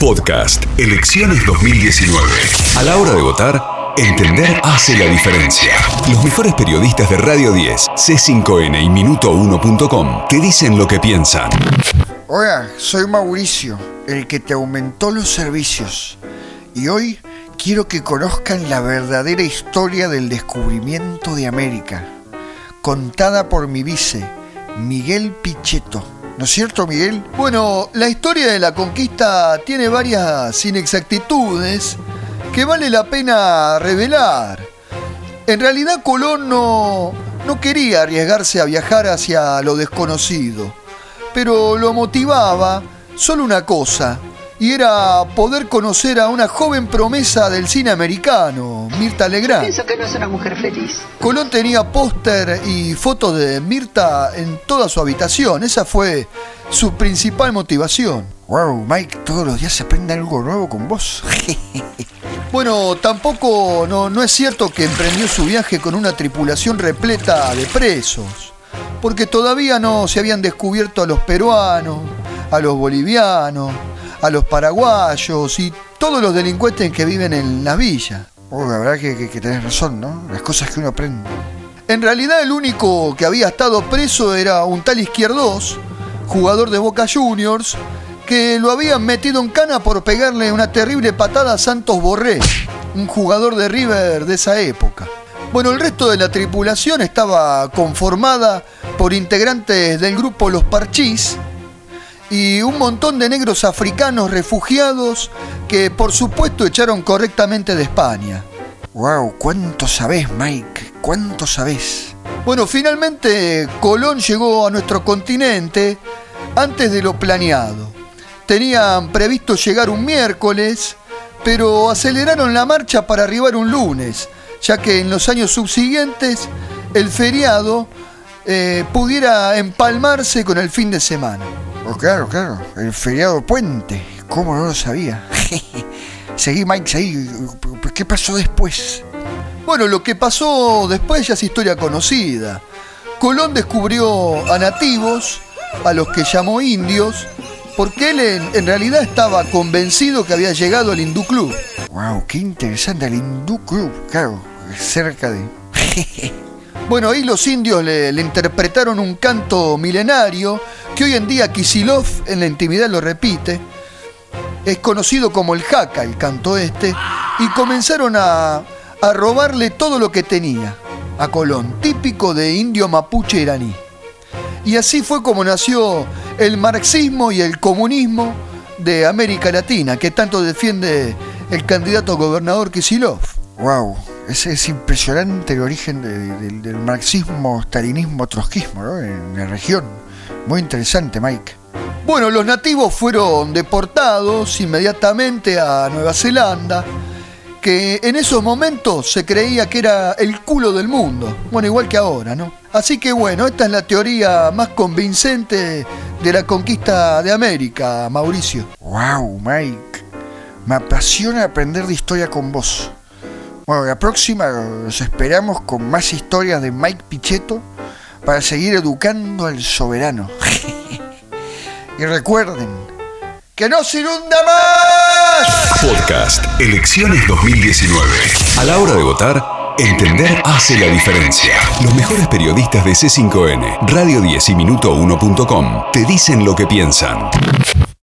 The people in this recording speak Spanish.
Podcast Elecciones 2019. A la hora de votar, entender hace la diferencia. Los mejores periodistas de Radio 10, C5N y Minuto1.com te dicen lo que piensan. Hola, soy Mauricio, el que te aumentó los servicios. Y hoy quiero que conozcan la verdadera historia del descubrimiento de América, contada por mi vice, Miguel Pichetto. ¿No es cierto, Miguel? Bueno, la historia de la conquista tiene varias inexactitudes que vale la pena revelar. En realidad Colón no, no quería arriesgarse a viajar hacia lo desconocido, pero lo motivaba solo una cosa, y era poder conocer a una joven promesa del cine americano, Mirta Legrand. Pienso que no es una mujer feliz. Colón tenía póster y fotos de Mirta en toda su habitación. Esa fue su principal motivación. Wow, Mike, todos los días se aprende algo nuevo con vos. bueno, tampoco no, no es cierto que emprendió su viaje con una tripulación repleta de presos, porque todavía no se habían descubierto a los peruanos, a los bolivianos, a los paraguayos y todos los delincuentes que viven en las villas. Oh, la verdad que, que, tenés razón, ¿no? Las cosas que uno aprende. En realidad el único que había estado preso era un tal Izquierdos, jugador de Boca Juniors, que lo habían metido en cana por pegarle una terrible patada a Santos Borré, un jugador de River de esa época. Bueno, el resto de la tripulación estaba conformada por integrantes del grupo Los Parchís, y un montón de negros africanos refugiados que por supuesto echaron correctamente de España. Wow, cuánto sabés, Mike, cuánto sabés. Bueno, finalmente Colón llegó a nuestro continente antes de lo planeado. Tenían previsto llegar un miércoles, pero aceleraron la marcha para arribar un lunes, ya que en los años subsiguientes el feriado eh, pudiera empalmarse con el fin de semana. Oh, claro, claro, el feriado puente. ¿Cómo no lo sabía? seguí, Mike, seguí. ¿Qué pasó después? Bueno, lo que pasó después ya es historia conocida. Colón descubrió a nativos, a los que llamó indios, porque él en, en, realidad estaba convencido que había llegado al Hindú Club. ¡Wow! ¡Qué interesante! El Hindú Club, claro, cerca de. bueno, ahí los indios le, le interpretaron un canto milenario que hoy en día Kisilov en la intimidad lo repite, es conocido como el jaca, el canto este, y comenzaron a, a robarle todo lo que tenía a Colón, típico de indio mapuche iraní. Y así fue como nació el marxismo y el comunismo de América Latina, que tanto defiende el candidato gobernador Kisilov. ¡Wow! Ese es impresionante el origen de, de, del marxismo, stalinismo, trotskismo ¿no? en la región. Muy interesante, Mike. Bueno, los nativos fueron deportados inmediatamente a Nueva Zelanda, que en esos momentos se creía que era el culo del mundo. Bueno, igual que ahora, ¿no? Así que bueno, esta es la teoría más convincente de la conquista de América, Mauricio. ¡Wow, Mike! Me apasiona aprender de historia con vos. Bueno, la próxima los esperamos con más historias de Mike Pichetto para seguir educando al soberano. y recuerden, ¡que no se inunda más! Podcast Elecciones 2019. A la hora de votar, entender hace la diferencia. Los mejores periodistas de C5N, Radio 10 y Minuto1.com te dicen lo que piensan.